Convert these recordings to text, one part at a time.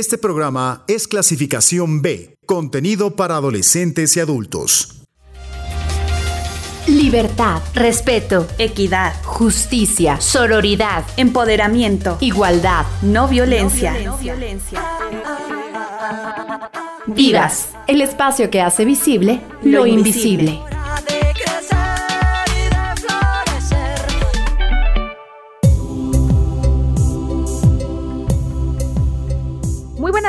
Este programa es clasificación B, contenido para adolescentes y adultos. Libertad, respeto, equidad, justicia, sororidad, empoderamiento, igualdad, no violencia. Vivas, el espacio que hace visible lo, invisible.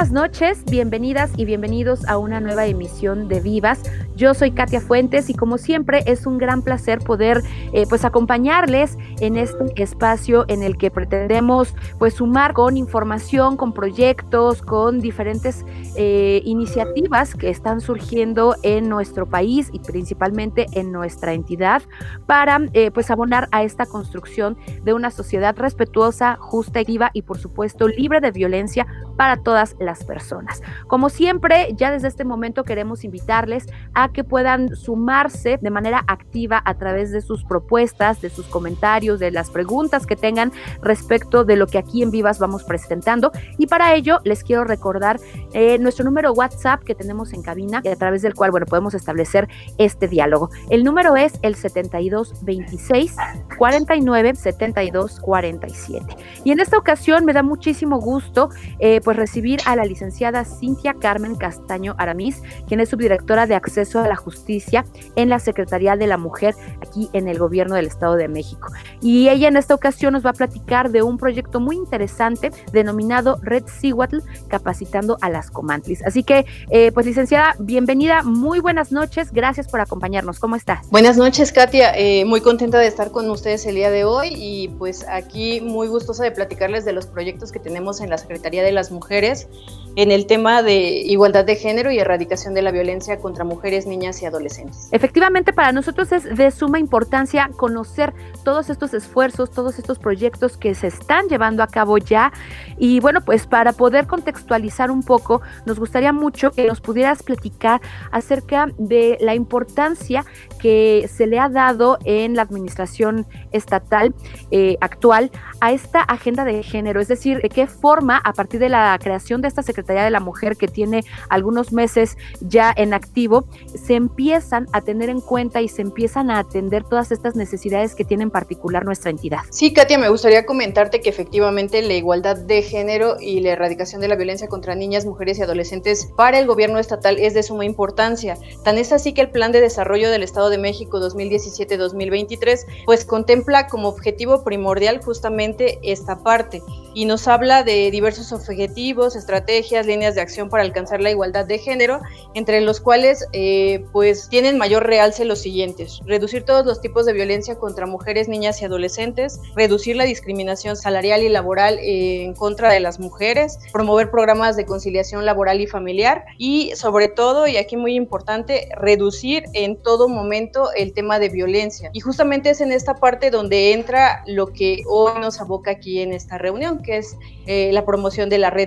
Buenas noches, bienvenidas y bienvenidos a una nueva emisión de Vivas. Yo soy Katia Fuentes y como siempre es un gran placer poder eh, pues acompañarles en este espacio en el que pretendemos pues sumar con información, con proyectos, con diferentes eh, iniciativas que están surgiendo en nuestro país y principalmente en nuestra entidad para eh, pues abonar a esta construcción de una sociedad respetuosa, justa, activa y por supuesto libre de violencia para todas las personas. Como siempre, ya desde este momento queremos invitarles a que puedan sumarse de manera activa a través de sus propuestas, de sus comentarios, de las preguntas que tengan respecto de lo que aquí en Vivas vamos presentando. Y para ello les quiero recordar eh, nuestro número WhatsApp que tenemos en cabina y a través del cual, bueno, podemos establecer este diálogo. El número es el 7226 49 72 47. Y en esta ocasión me da muchísimo gusto eh, pues recibir a la licenciada Cintia Carmen Castaño Aramis, quien es subdirectora de acceso a la justicia en la Secretaría de la Mujer aquí en el gobierno del Estado de México. Y ella en esta ocasión nos va a platicar de un proyecto muy interesante denominado Red Cihuatl, capacitando a las comantlis. Así que, eh, pues licenciada, bienvenida, muy buenas noches, gracias por acompañarnos. ¿Cómo estás? Buenas noches, Katia. Eh, muy contenta de estar con ustedes el día de hoy y pues aquí muy gustosa de platicarles de los proyectos que tenemos en la Secretaría de las Mujeres en el tema de igualdad de género y erradicación de la violencia contra mujeres, niñas y adolescentes. Efectivamente, para nosotros es de suma importancia conocer todos estos esfuerzos, todos estos proyectos que se están llevando a cabo ya. Y bueno, pues para poder contextualizar un poco, nos gustaría mucho que nos pudieras platicar acerca de la importancia que se le ha dado en la administración estatal eh, actual a esta agenda de género, es decir, de qué forma a partir de la creación de esta Secretaría de la Mujer que tiene algunos meses ya en activo, se empiezan a tener en cuenta y se empiezan a atender todas estas necesidades que tiene en particular nuestra entidad. Sí, Katia, me gustaría comentarte que efectivamente la igualdad de género y la erradicación de la violencia contra niñas, mujeres y adolescentes para el gobierno estatal es de suma importancia. Tan es así que el Plan de Desarrollo del Estado de México 2017-2023, pues contempla como objetivo primordial justamente esta parte y nos habla de diversos objetivos, estrategias, líneas de acción para alcanzar la igualdad de género, entre los cuales eh, pues tienen mayor realce los siguientes, reducir todos los tipos de violencia contra mujeres, niñas y adolescentes, reducir la discriminación salarial y laboral en contra de las mujeres, promover programas de conciliación laboral y familiar y sobre todo, y aquí muy importante, reducir en todo momento el tema de violencia. Y justamente es en esta parte donde entra lo que hoy nos aboca aquí en esta reunión, que es eh, la promoción de la red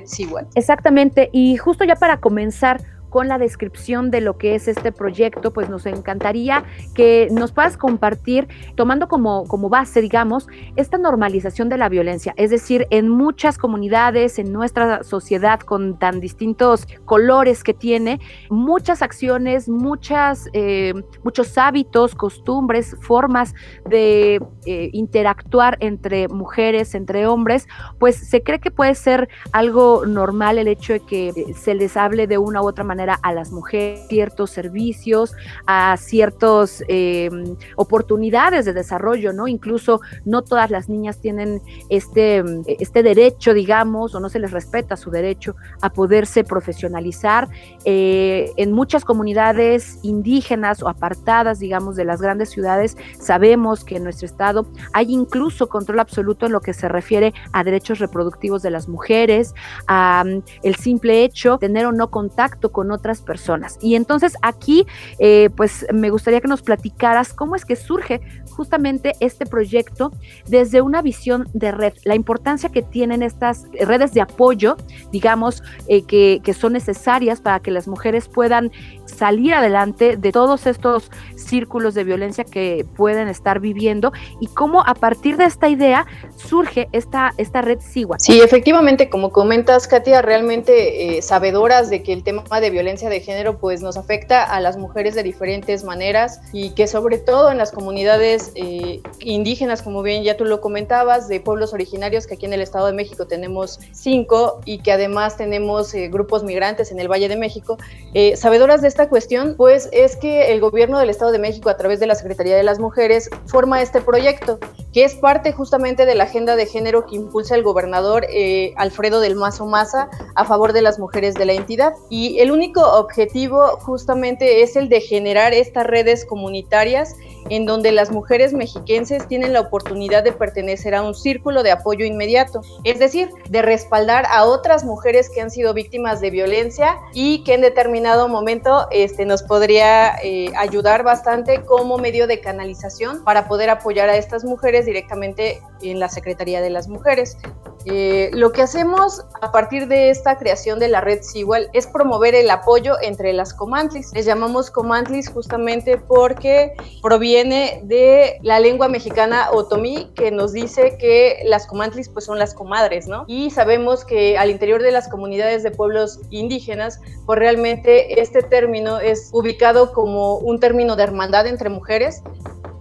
Exactamente, y justo ya para comenzar, con la descripción de lo que es este proyecto, pues nos encantaría que nos puedas compartir, tomando como, como base, digamos, esta normalización de la violencia. Es decir, en muchas comunidades, en nuestra sociedad con tan distintos colores que tiene, muchas acciones, muchas, eh, muchos hábitos, costumbres, formas de eh, interactuar entre mujeres, entre hombres, pues se cree que puede ser algo normal el hecho de que se les hable de una u otra manera a las mujeres ciertos servicios, a ciertas em, oportunidades de desarrollo, ¿no? Incluso no todas las niñas tienen este, este derecho, digamos, o no se les respeta su derecho a poderse profesionalizar. Eh, en muchas comunidades indígenas o apartadas, digamos, de las grandes ciudades, sabemos que en nuestro estado hay incluso control absoluto en lo que se refiere a derechos reproductivos de las mujeres, a el simple hecho de tener o no contacto con otras personas. Y entonces aquí, eh, pues me gustaría que nos platicaras cómo es que surge justamente este proyecto desde una visión de red, la importancia que tienen estas redes de apoyo, digamos, eh, que, que son necesarias para que las mujeres puedan salir adelante de todos estos círculos de violencia que pueden estar viviendo y cómo a partir de esta idea surge esta, esta red SIGUA. Sí, efectivamente, como comentas, Katia, realmente eh, sabedoras de que el tema de violencia de género pues nos afecta a las mujeres de diferentes maneras y que sobre todo en las comunidades eh, indígenas, como bien ya tú lo comentabas, de pueblos originarios, que aquí en el Estado de México tenemos cinco y que además tenemos eh, grupos migrantes en el Valle de México, sabedoras de esta cuestión, pues es que el gobierno del Estado de México a través de la Secretaría de las Mujeres forma este proyecto, que es parte justamente de la agenda de género que impulsa el gobernador Alfredo del Mazo Maza a favor de las mujeres de la entidad. Y el único objetivo justamente es el de generar estas redes comunitarias en donde las mujeres mexiquenses tienen la oportunidad de pertenecer a un círculo de apoyo inmediato, es decir, de respaldar a otras mujeres que han sido víctimas de violencia y que en determinado momento este, nos podría eh, ayudar bastante como medio de canalización para poder apoyar a estas mujeres directamente en la Secretaría de las Mujeres. Eh, lo que hacemos a partir de esta creación de la red Sigual es promover el apoyo entre las comantlis. Les llamamos comantlis justamente porque proviene viene de la lengua mexicana otomí, que nos dice que las comantlis pues son las comadres, ¿no? Y sabemos que al interior de las comunidades de pueblos indígenas, pues realmente este término es ubicado como un término de hermandad entre mujeres,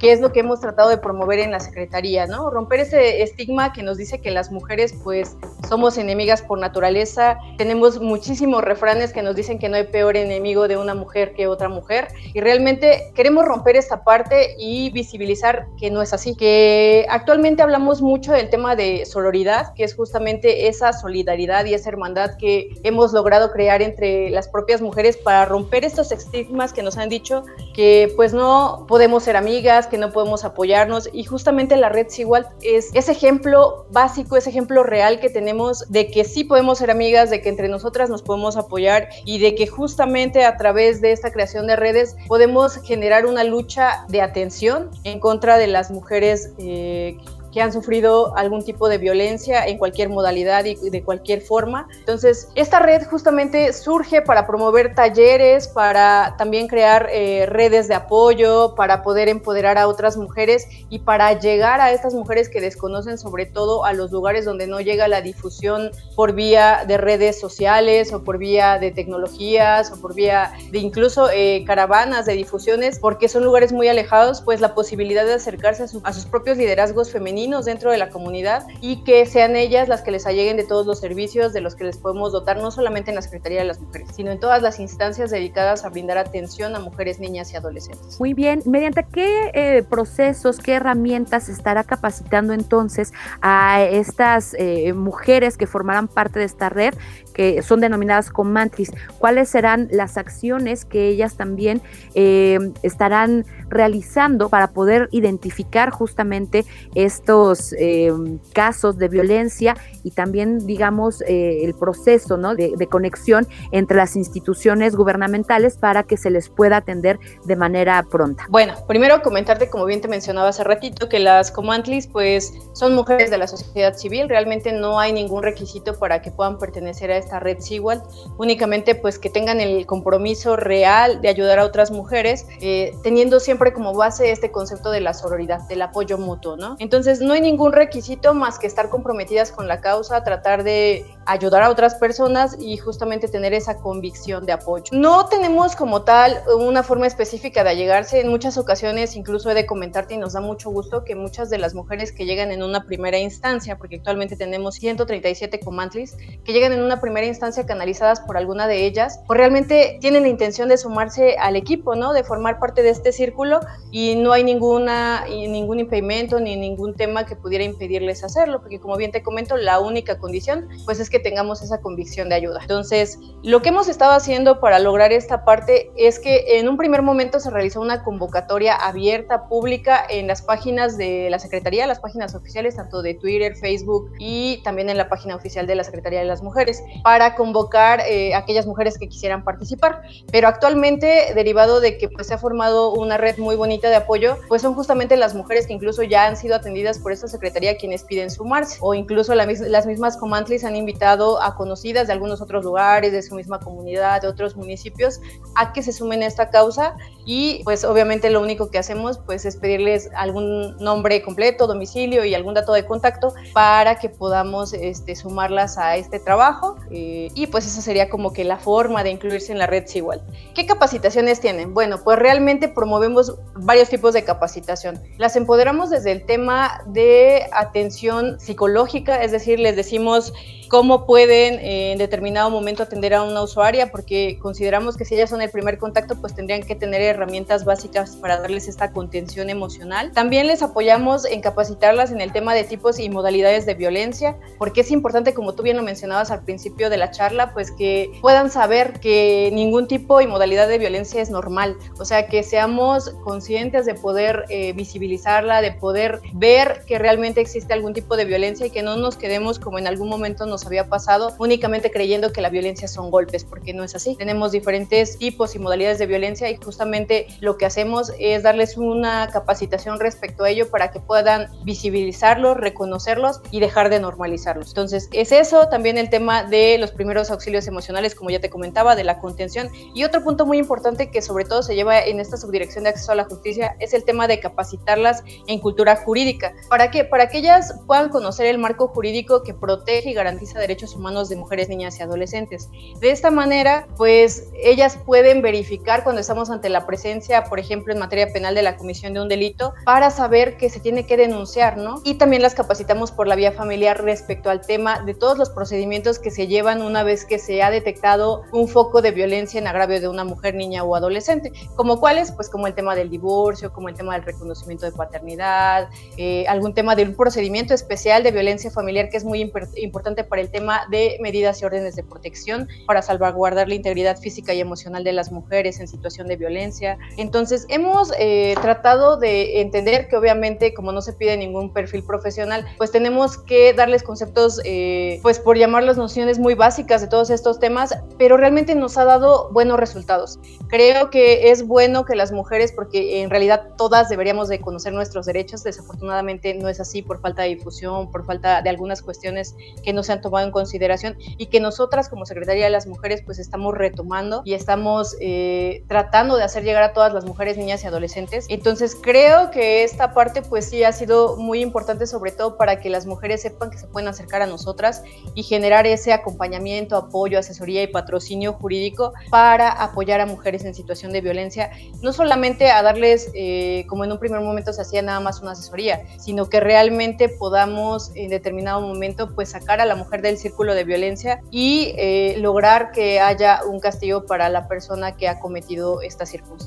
que es lo que hemos tratado de promover en la Secretaría, ¿no? Romper ese estigma que nos dice que las mujeres pues somos enemigas por naturaleza, tenemos muchísimos refranes que nos dicen que no hay peor enemigo de una mujer que otra mujer y realmente queremos romper esta parte y visibilizar que no es así, que actualmente hablamos mucho del tema de sororidad, que es justamente esa solidaridad y esa hermandad que hemos logrado crear entre las propias mujeres para romper estos estigmas que nos han dicho que pues no podemos ser amigas, que no podemos apoyarnos. Y justamente la red Sigual es ese ejemplo básico, ese ejemplo real que tenemos de que sí podemos ser amigas, de que entre nosotras nos podemos apoyar y de que justamente a través de esta creación de redes podemos generar una lucha de atención en contra de las mujeres eh, que han sufrido algún tipo de violencia en cualquier modalidad y de cualquier forma. Entonces, esta red justamente surge para promover talleres, para también crear eh, redes de apoyo, para poder empoderar a otras mujeres y para llegar a estas mujeres que desconocen sobre todo a los lugares donde no llega la difusión por vía de redes sociales o por vía de tecnologías o por vía de incluso eh, caravanas de difusiones, porque son lugares muy alejados, pues la posibilidad de acercarse a, a sus propios liderazgos dentro de la comunidad y que sean ellas las que les alleguen de todos los servicios de los que les podemos dotar, no solamente en la Secretaría de las Mujeres, sino en todas las instancias dedicadas a brindar atención a mujeres, niñas y adolescentes. Muy bien, ¿mediante qué eh, procesos, qué herramientas estará capacitando entonces a estas eh, mujeres que formarán parte de esta red, que son denominadas comantris? ¿Cuáles serán las acciones que ellas también eh, estarán realizando para poder identificar justamente esto? Eh, casos de violencia y también, digamos, eh, el proceso ¿no? de, conexión entre las instituciones gubernamentales para que se les pueda atender de manera pronta. Bueno, primero comentarte, como bien te mencionaba hace ratito, que las comantlis pues son mujeres de la sociedad civil, realmente no hay ningún requisito para que puedan pertenecer a esta red SIGUAL, únicamente pues que tengan el compromiso real de ayudar a otras mujeres, eh, teniendo siempre como base este concepto de la sororidad, del apoyo mutuo, ¿no? Entonces, no hay ningún requisito más que estar comprometidas con la causa, tratar de ayudar a otras personas y justamente tener esa convicción de apoyo. No tenemos como tal una forma específica de allegarse. En muchas ocasiones, incluso he de comentarte y nos da mucho gusto que muchas de las mujeres que llegan en una primera instancia, porque actualmente tenemos 137 comantlis, que llegan en una primera instancia canalizadas por alguna de ellas, pues realmente tienen la intención de sumarse al equipo, ¿no? De formar parte de este círculo y no hay ninguna, ningún impedimento ni ningún tema que pudiera impedirles hacerlo, porque como bien te comento, la única condición pues es que tengamos esa convicción de ayuda. Entonces, lo que hemos estado haciendo para lograr esta parte es que en un primer momento se realizó una convocatoria abierta, pública, en las páginas de la Secretaría, las páginas oficiales, tanto de Twitter, Facebook y también en la página oficial de la Secretaría de las Mujeres. para convocar eh, a aquellas mujeres que quisieran participar. Pero actualmente, derivado de que pues, se ha formado una red muy bonita de apoyo, pues son justamente las mujeres que incluso ya han sido atendidas por esta secretaría quienes piden sumarse, o incluso las mismas comantlis han invitado a conocidas de algunos otros lugares, de su misma comunidad, de otros municipios, a que se sumen a esta causa y pues obviamente lo único que hacemos pues es pedirles algún nombre completo, domicilio y algún dato de contacto para que podamos este, sumarlas a este trabajo eh, y pues esa sería como que la forma de incluirse en la red igual. ¿Qué capacitaciones tienen? Bueno, pues realmente promovemos varios tipos de capacitación. Las empoderamos desde el tema de atención psicológica, es decir, les decimos cómo pueden en determinado momento atender a una usuaria, porque consideramos que si ellas son el primer contacto, pues tendrían que tener herramientas básicas para darles esta contención emocional. También les apoyamos en capacitarlas en el tema de tipos y modalidades de violencia, porque es importante, como tú bien lo mencionabas al principio de la charla, pues que puedan saber que ningún tipo y modalidad de violencia es normal, o sea, que seamos conscientes de poder eh, visibilizarla, de poder ver que realmente existe algún tipo de violencia y que no nos quedemos como en algún momento nos había pasado únicamente creyendo que la violencia son golpes, porque no es así. Tenemos diferentes tipos y modalidades de violencia y justamente lo que hacemos es darles una capacitación respecto a ello para que puedan visibilizarlos, reconocerlos y dejar de normalizarlos. Entonces, es eso, también el tema de los primeros auxilios emocionales, como ya te comentaba, de la contención. Y otro punto muy importante que sobre todo se lleva en esta subdirección de acceso a la justicia es el tema de capacitarlas en cultura jurídica. ¿Para qué? Para que ellas puedan conocer el marco jurídico que protege y garantiza derechos humanos de mujeres, niñas y adolescentes. De esta manera, pues ellas pueden verificar cuando estamos ante la presencia, por ejemplo, en materia penal de la comisión de un delito, para saber que se tiene que denunciar, ¿no? Y también las capacitamos por la vía familiar respecto al tema de todos los procedimientos que se llevan una vez que se ha detectado un foco de violencia en agravio de una mujer, niña o adolescente, como cuáles, pues como el tema del divorcio, como el tema del reconocimiento de paternidad, eh, algún tema de un procedimiento especial de violencia familiar que es muy importante para el tema de medidas y órdenes de protección para salvaguardar la integridad física y emocional de las mujeres en situación de violencia. Entonces, hemos eh, tratado de entender que obviamente como no se pide ningún perfil profesional, pues tenemos que darles conceptos, eh, pues por llamar las nociones muy básicas de todos estos temas, pero realmente nos ha dado buenos resultados. Creo que es bueno que las mujeres, porque en realidad todas deberíamos de conocer nuestros derechos, desafortunadamente no es así por falta de difusión, por falta de algunas cuestiones que no se han tomado en consideración y que nosotras como Secretaría de las Mujeres pues estamos retomando y estamos eh, tratando de hacer llegar a todas las mujeres, niñas y adolescentes. Entonces creo que esta parte pues sí ha sido muy importante sobre todo para que las mujeres sepan que se pueden acercar a nosotras y generar ese acompañamiento, apoyo, asesoría y patrocinio jurídico para apoyar a mujeres en situación de violencia, no solamente a darles, eh, como en un primer momento se hacía nada más una asesoría, sino que realmente podamos en determinado momento pues sacar a la mujer del círculo de violencia y eh, lograr que haya un castigo para la persona que ha cometido esta circunstancia.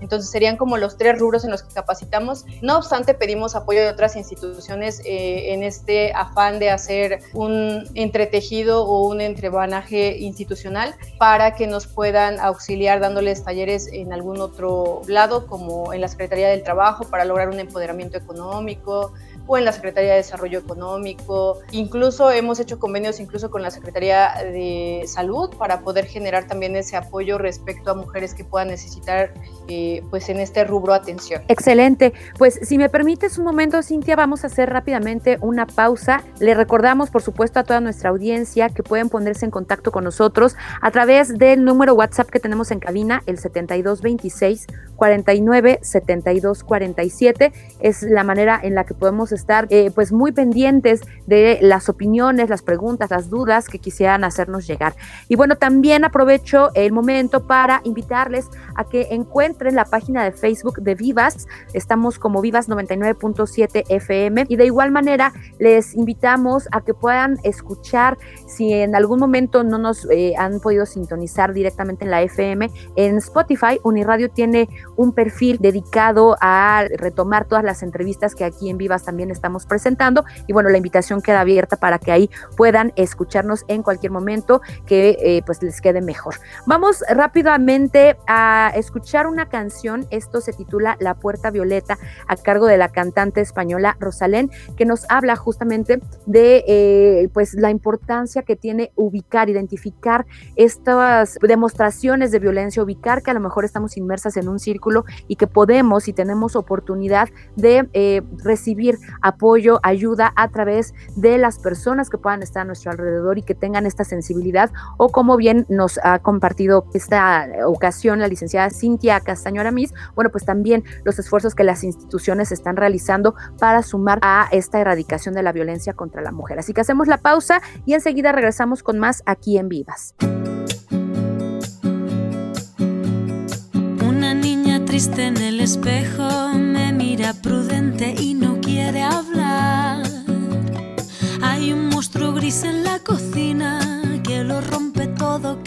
Entonces serían como los tres rubros en los que capacitamos. No obstante, pedimos apoyo de otras instituciones eh, en este afán de hacer un entretejido o un entrebanaje institucional para que nos puedan auxiliar dándoles talleres en algún otro lado, como en la Secretaría del Trabajo, para lograr un empoderamiento económico, o en la Secretaría de Desarrollo Económico. Incluso hemos hecho convenios incluso con la Secretaría de Salud para poder generar también ese apoyo respecto a mujeres que puedan necesitar eh, pues en este rubro atención. Excelente. Pues si me permites un momento, Cintia, vamos a hacer rápidamente una pausa. Le recordamos, por supuesto, a toda nuestra audiencia que pueden ponerse en contacto con nosotros a través del número WhatsApp que tenemos en cabina, el 7226 49 72 47. Es la manera en la que podemos estar eh, pues muy pendientes de las opiniones, las preguntas, las dudas que quisieran hacernos llegar. Y bueno, también aprovecho el momento para invitarles a que encuentren la página de Facebook de Vivas. Estamos como Vivas 99.7 FM y de igual manera les invitamos a que puedan escuchar si en algún momento no nos eh, han podido sintonizar directamente en la FM en Spotify. Uniradio tiene un perfil dedicado a retomar todas las entrevistas que aquí en Vivas también estamos presentando. Y bueno, la invitación queda abierta para que ahí puedan escucharnos en cualquier momento que eh, pues les quede mejor. Vamos rápidamente a escuchar una canción. Esto se titula La Puerta Violeta a cargo de la cantante española Rosalén, que nos habla justamente de eh, pues la importancia que tiene ubicar, identificar estas demostraciones de violencia, ubicar que a lo mejor estamos inmersas en un círculo y que podemos y tenemos oportunidad de eh, recibir apoyo, ayuda a través de las personas que puedan estar a nuestro alrededor y que tengan esta sensibilidad o como bien nos ha compartido esta ocasión la licenciada Cintia Castaño Aramis, bueno, pues también los esfuerzos que las instituciones están realizando para sumar a esta erradicación de la violencia contra la mujer. Así que hacemos la pausa y enseguida regresamos con más aquí en Vivas. Una niña triste en el espejo mira prudente y no quiere hablar. Hay un monstruo gris en la cocina que lo rompe todo,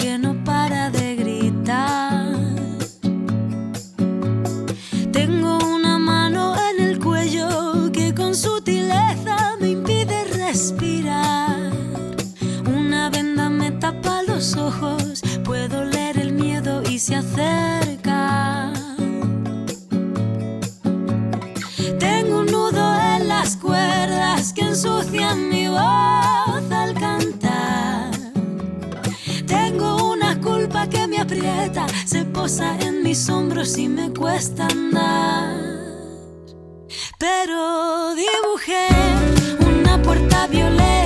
y me cuesta andar. Pero dibujé una puerta violeta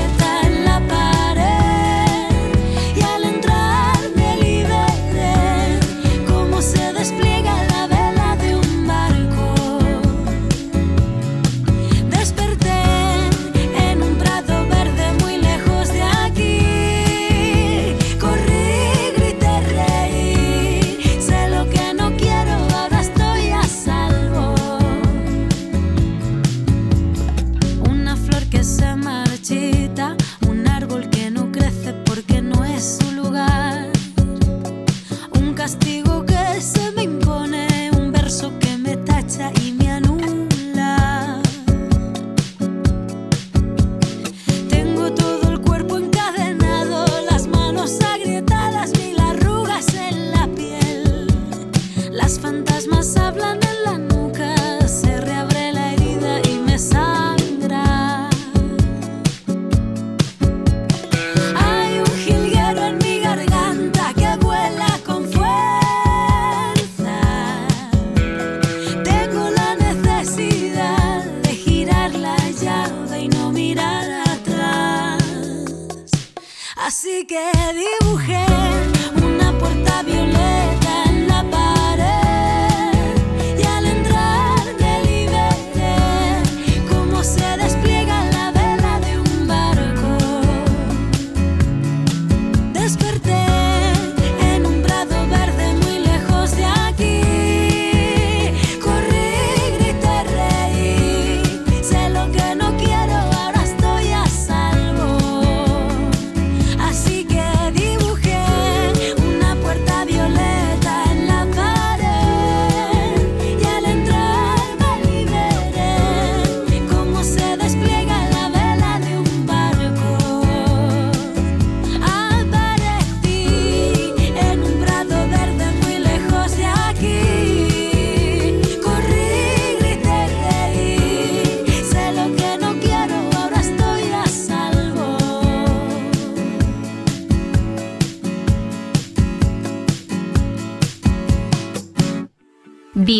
Así que dibujé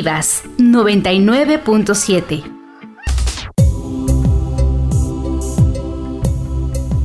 Vivas 99.7.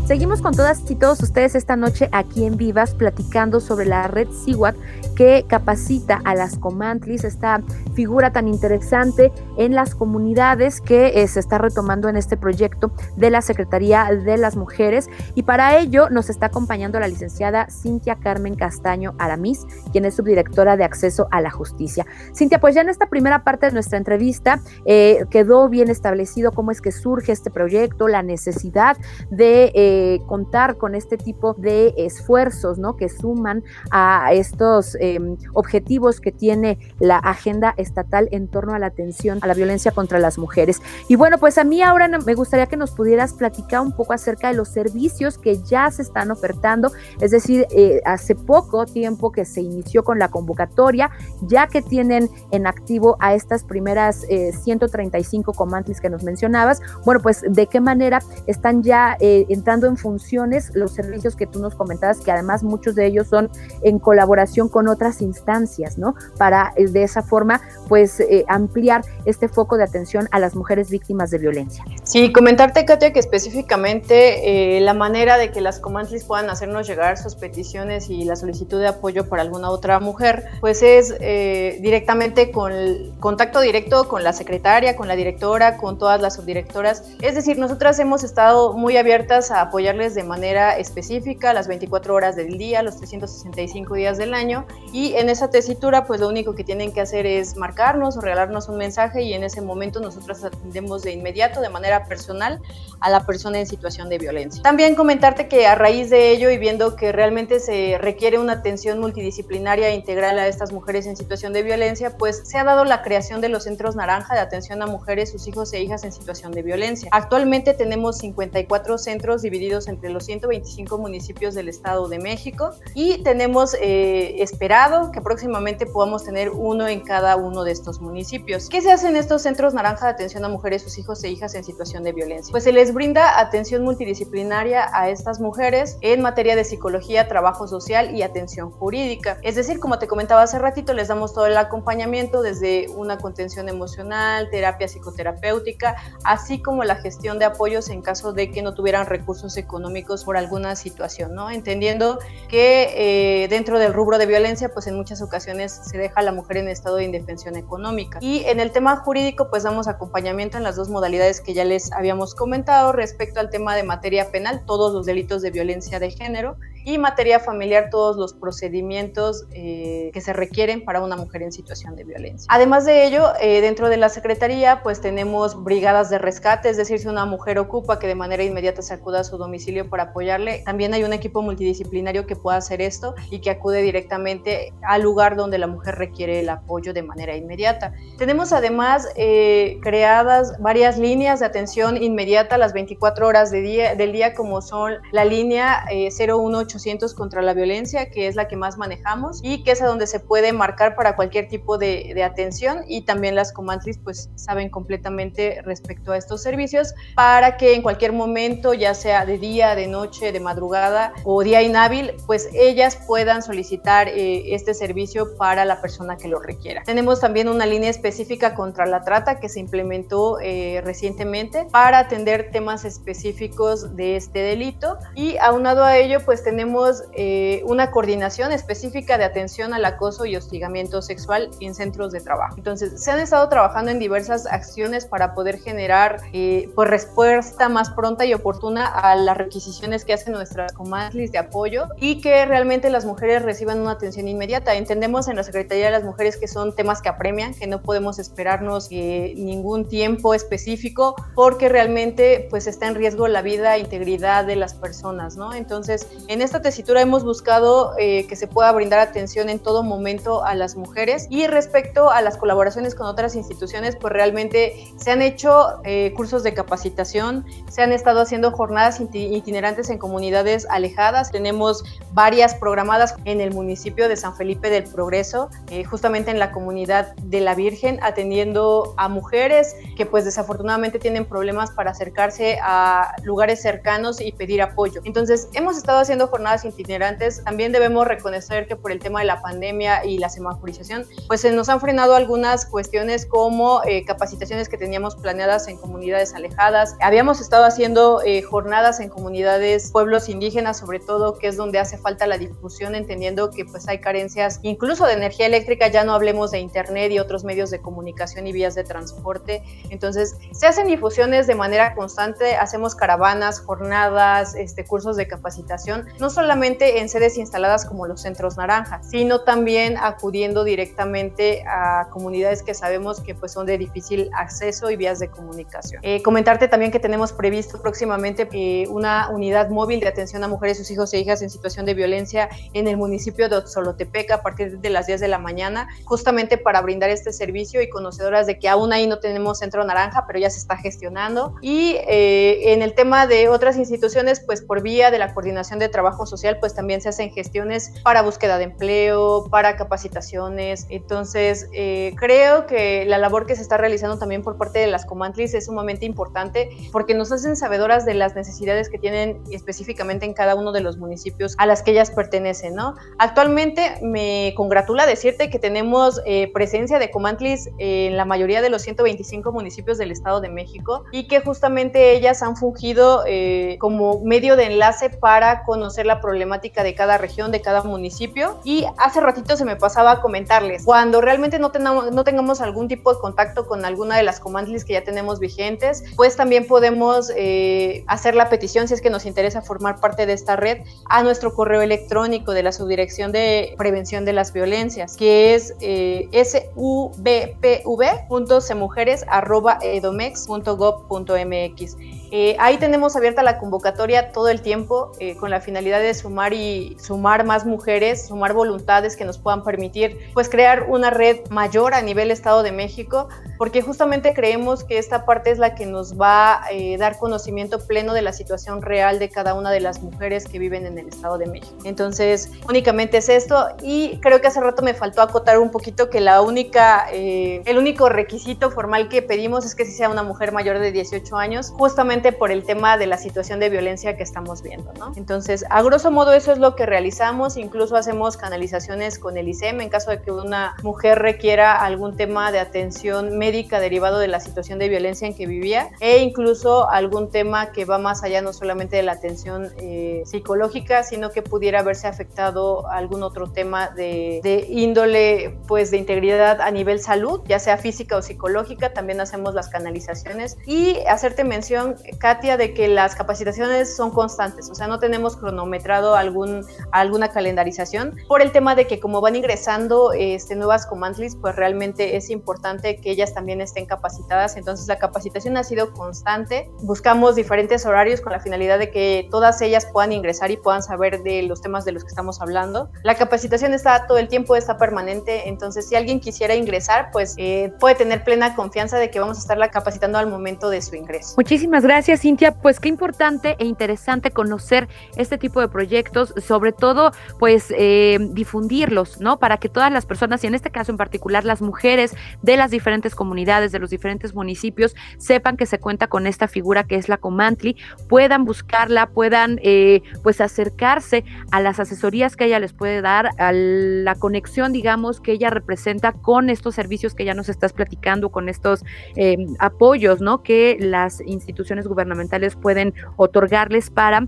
Seguimos con todas y todos ustedes esta noche aquí en Vivas platicando sobre la red CIWAT que capacita a las comantlis, esta figura tan interesante en las comunidades que eh, se está retomando en este proyecto de la Secretaría de las Mujeres. Y para ello nos está acompañando la licenciada Cintia Carmen Castaño Aramis, quien es subdirectora de Acceso a la Justicia. Cintia, pues ya en esta primera parte de nuestra entrevista eh, quedó bien establecido cómo es que surge este proyecto, la necesidad de... eh, contar con este tipo de esfuerzos, ¿no? Que suman a estos em, objetivos que tiene la agenda estatal en torno a la atención a la violencia contra las mujeres. Y bueno, pues a mí ahora me gustaría que nos pudieras platicar un poco acerca de los servicios que ya se están ofertando, es decir, eh, hace poco tiempo que se inició con la convocatoria, ya que tienen en activo a estas primeras 135 eh, comantlis que nos mencionabas, bueno, pues de qué manera están ya eh, entrando en funciones los servicios que tú nos comentabas, que además muchos de ellos son en colaboración con otras instancias, ¿no? Para de esa forma, pues ampliar este foco de atención a las mujeres víctimas de violencia. Sí, comentarte, Katia, que específicamente la manera de que las comantlis puedan hacernos llegar sus peticiones y la solicitud de apoyo para alguna otra mujer, pues es eh, directamente con contacto directo con la secretaria, con la directora, con todas las subdirectoras. Es decir, nosotras hemos estado muy abiertas a apoyarles de manera específica las 24 horas del día, los 365 días del año y en esa tesitura pues lo único que tienen que hacer es marcarnos o regalarnos un mensaje y en ese momento nosotras atendemos de inmediato, de manera personal, a la persona en situación de violencia. También comentarte que a raíz de ello y viendo que realmente se requiere una atención multidisciplinaria e integral a estas mujeres en situación de violencia, pues se ha dado la creación de los centros naranja de atención a mujeres, sus hijos e hijas en situación de violencia. Actualmente tenemos 54 centros divididos entre los 125 municipios del Estado de México y tenemos eh, esperado que próximamente podamos tener uno en cada uno de estos municipios. ¿Qué se hace en estos centros naranja de atención a mujeres, sus hijos e hijas en situación de violencia? Pues se les brinda atención multidisciplinaria a estas mujeres en materia de psicología, trabajo social y atención jurídica. Es decir, como te comentaba hace ratito, les damos todo el acompañamiento desde una contención emocional, terapia psicoterapéutica, así como la gestión de apoyos en caso de que no tuvieran recursos económicos por alguna situación, ¿no? Entendiendo que eh, dentro del rubro de violencia, pues en muchas ocasiones se deja a la mujer en estado de indefensión económica. Y en el tema jurídico, pues damos acompañamiento en las dos modalidades que ya les habíamos comentado respecto al tema de materia penal, todos los delitos de violencia de género y materia familiar todos los procedimientos eh, que se requieren para una mujer en situación de violencia. Además de ello, eh, dentro de la Secretaría pues tenemos brigadas de rescate, es decir, si una mujer ocupa que de manera inmediata se acuda a su domicilio para apoyarle, también hay un equipo multidisciplinario que pueda hacer esto y que acude directamente al lugar donde la mujer requiere el apoyo de manera inmediata. Tenemos además eh, creadas varias líneas de atención inmediata las 24 horas de día, del día como son la línea 018 800 contra la violencia, que es la que más manejamos y que es a donde se puede marcar para cualquier tipo de, de atención y también las comantris pues saben completamente respecto a estos servicios para que en cualquier momento, ya sea de día, de noche, de madrugada o día inhábil, pues ellas puedan solicitar eh, este servicio para la persona que lo requiera. Tenemos también una línea específica contra la trata que se implementó eh, recientemente para atender temas específicos de este delito y aunado a ello pues tenemos tenemos eh, una coordinación específica de atención al acoso y hostigamiento sexual en centros de trabajo. Entonces, se han estado trabajando en diversas acciones para poder generar eh, pues, respuesta más pronta y oportuna a las requisiciones que hacen nuestras comadres de apoyo y que realmente las mujeres reciban una atención inmediata. Entendemos en la Secretaría de las Mujeres que son temas que apremian, que no podemos esperarnos eh, ningún tiempo específico porque realmente pues está en riesgo la vida e integridad de las personas, ¿no? Entonces, en esta tesitura hemos buscado eh, que se pueda brindar atención en todo momento a las mujeres y respecto a las colaboraciones con otras instituciones, pues realmente se han hecho eh, cursos de capacitación, se han estado haciendo jornadas itinerantes en comunidades alejadas, tenemos varias programadas en el municipio de San Felipe del Progreso, eh, justamente en la comunidad de la Virgen, atendiendo a mujeres que pues desafortunadamente tienen problemas para acercarse a lugares cercanos y pedir apoyo. Entonces hemos estado haciendo jornadas jornadas itinerantes, también debemos reconocer que por el tema de la pandemia y la semaforización, pues se nos han frenado algunas cuestiones como eh, capacitaciones que teníamos planeadas en comunidades alejadas. Habíamos estado haciendo eh, jornadas en comunidades, pueblos indígenas sobre todo, que es donde hace falta la difusión, entendiendo que pues hay carencias incluso de energía eléctrica, ya no hablemos de internet y otros medios de comunicación y vías de transporte. Entonces, se hacen difusiones de manera constante, hacemos caravanas, jornadas, este, cursos de capacitación. No no solamente en sedes instaladas como los centros naranjas, sino también acudiendo directamente a comunidades que sabemos que pues son de difícil acceso y vías de comunicación. Eh, comentarte también que tenemos previsto próximamente eh, una unidad móvil de atención a mujeres, sus hijos e hijas en situación de violencia en el municipio de Otzolotepec a partir de las 10 de la mañana, justamente para brindar este servicio y conocedoras de que aún ahí no tenemos centro naranja, pero ya se está gestionando. Y eh, en el tema de otras instituciones, pues por vía de la coordinación de trabajo social, pues también se hacen gestiones para búsqueda de empleo, para capacitaciones. Entonces, eh, creo que la labor que se está realizando también por parte de las Comantlis es sumamente importante porque nos hacen sabedoras de las necesidades que tienen específicamente en cada uno de los municipios a las que ellas pertenecen, ¿no? Actualmente me congratula decirte que tenemos eh, presencia de Comantlis en la mayoría de los 125 municipios del Estado de México y que justamente ellas han fungido eh, como medio de enlace para conocer la problemática de cada región, de cada municipio. Y hace ratito se me pasaba a comentarles, cuando realmente no tengamos, no tengamos algún tipo de contacto con alguna de las Comantlis que ya tenemos vigentes, pues también podemos eh, hacer la petición si es que nos interesa formar parte de esta red a nuestro correo electrónico de la Subdirección de Prevención de las Violencias, que es eh, subppuv.semujeres.edomex.gov.mx. Eh, ahí tenemos abierta la convocatoria todo el tiempo eh, con la finalidad de sumar y sumar más mujeres, sumar voluntades que nos puedan permitir pues crear una red mayor a nivel Estado de México, porque justamente creemos que esta parte es la que nos va a eh, dar conocimiento pleno de la situación real de cada una de las mujeres que viven en el Estado de México. Entonces, únicamente es esto y creo que hace rato me faltó acotar un poquito que la única, el único requisito formal que pedimos es que sea una mujer mayor de 18 años, justamente por el tema de la situación de violencia que estamos viendo, ¿no? Entonces, a grosso modo eso es lo que realizamos, incluso hacemos canalizaciones con el ICEM en caso de que una mujer requiera algún tema de atención médica derivado de la situación de violencia en que vivía e incluso algún tema que va más allá no solamente de la atención eh, psicológica, sino que pudiera haberse afectado algún otro tema de, de índole, pues de integridad a nivel salud, ya sea física o psicológica, también hacemos las canalizaciones. Y hacerte mención Katia, de que las capacitaciones son constantes, o sea, no tenemos cronometrado algún, alguna calendarización por el tema de que como van ingresando este, nuevas comandlis, pues realmente es importante que ellas también estén capacitadas, entonces la capacitación ha sido constante, buscamos diferentes horarios con la finalidad de que todas ellas puedan ingresar y puedan saber de los temas de los que estamos hablando. La capacitación está todo el tiempo, está permanente, entonces si alguien quisiera ingresar, pues eh, puede tener plena confianza de que vamos a estarla capacitando al momento de su ingreso. Muchísimas gracias Cintia. Pues qué importante e interesante conocer este tipo de proyectos, sobre todo, pues eh, difundirlos, ¿no? Para que todas las personas, y en este caso en particular las mujeres de las diferentes comunidades, de los diferentes municipios, sepan que se cuenta con esta figura que es la Comantli, puedan buscarla, puedan, eh, pues, acercarse a las asesorías que ella les puede dar, a la conexión, digamos, que ella representa con estos servicios que ya nos estás platicando, con estos eh, apoyos, ¿no? Que las instituciones gubernamentales pueden otorgarles para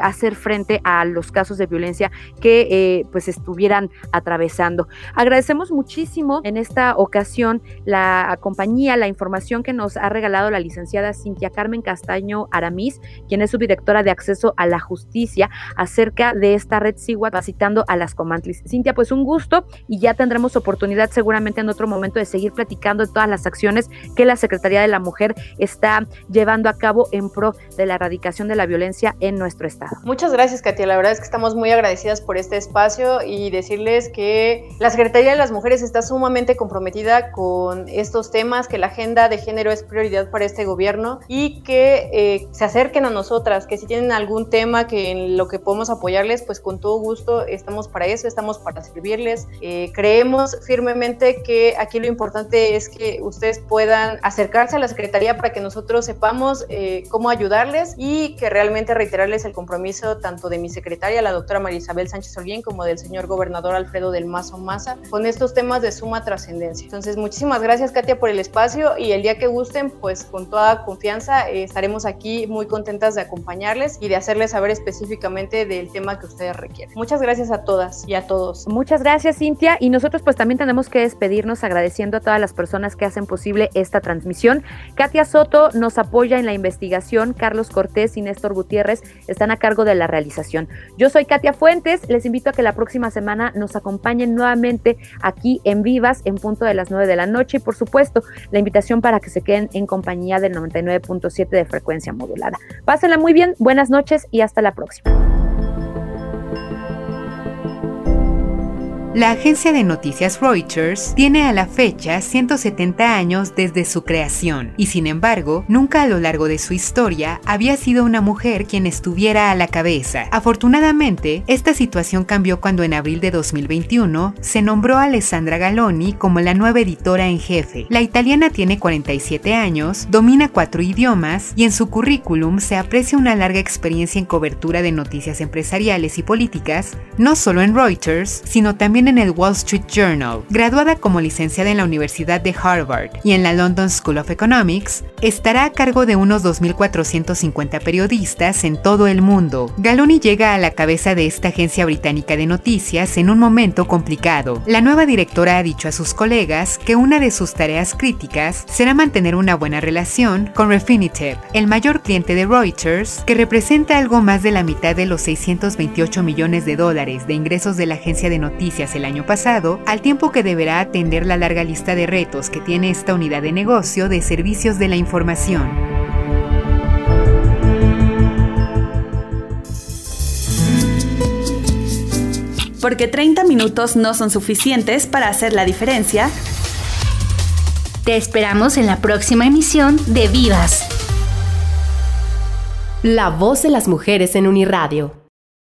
hacer frente a los casos de violencia que eh, pues estuvieran atravesando. Agradecemos muchísimo en esta ocasión la compañía, la información que nos ha regalado la licenciada Cintia Carmen Castaño Aramis, quien es subdirectora de acceso a la justicia acerca de esta red SIGUA capacitando a las comantlis. Cintia, pues un gusto y ya tendremos oportunidad seguramente en otro momento de seguir platicando de todas las acciones que la Secretaría de la Mujer está llevando a cabo en pro de la erradicación de la violencia en nuestro estado. Muchas gracias, Katia. La verdad es que estamos muy agradecidas por este espacio y decirles que la Secretaría de las Mujeres está sumamente comprometida con estos temas, que la agenda de género es prioridad para este gobierno y que eh, se acerquen a nosotras, que si tienen algún tema que en lo que podemos apoyarles, pues con todo gusto estamos para eso, estamos para servirles. Eh, creemos firmemente que aquí lo importante es que ustedes puedan acercarse a la Secretaría para que nosotros sepamos eh, cómo ayudarles y que realmente reiterarles el compromiso tanto de mi secretaria, la doctora María Isabel Sánchez Olguín, como del señor gobernador Alfredo del Mazo Maza, con estos temas de suma trascendencia. Entonces, muchísimas gracias, Katia, por el espacio y el día que gusten, pues con toda confianza eh, estaremos aquí muy contentas de acompañarles y de hacerles saber específicamente del tema que ustedes requieren. Muchas gracias a todas y a todos. Muchas gracias, Cintia. Y nosotros pues también tenemos que despedirnos agradeciendo a todas las personas que hacen posible esta transmisión. Katia Soto nos apoya en la investigación Carlos Cortés y Néstor Gutiérrez están a cargo de la realización. Yo soy Katia Fuentes, les invito a que la próxima semana nos acompañen nuevamente aquí en Vivas en punto de las 9 de la noche y por supuesto la invitación para que se queden en compañía del 99.7 de frecuencia modulada. Pásenla muy bien, buenas noches y hasta la próxima. La agencia de noticias Reuters tiene a la fecha 170 años desde su creación y sin embargo nunca a lo largo de su historia había sido una mujer quien estuviera a la cabeza. Afortunadamente, esta situación cambió cuando en abril de 2021 se nombró a Alessandra Galoni como la nueva editora en jefe. La italiana tiene 47 años, domina cuatro idiomas y en su currículum se aprecia una larga experiencia en cobertura de noticias empresariales y políticas, no solo en Reuters, sino también en el Wall Street Journal. Graduada como licenciada en la Universidad de Harvard y en la London School of Economics, estará a cargo de unos 2.450 periodistas en todo el mundo. Galoni llega a la cabeza de esta agencia británica de noticias en un momento complicado. La nueva directora ha dicho a sus colegas que una de sus tareas críticas será mantener una buena relación con Refinitiv, el mayor cliente de Reuters, que representa algo más de la mitad de los 628 millones de dólares de ingresos de la agencia de noticias el año pasado, al tiempo que deberá atender la larga lista de retos que tiene esta unidad de negocio de servicios de la información. Porque 30 minutos no son suficientes para hacer la diferencia. Te esperamos en la próxima emisión de Vivas. La voz de las mujeres en Uniradio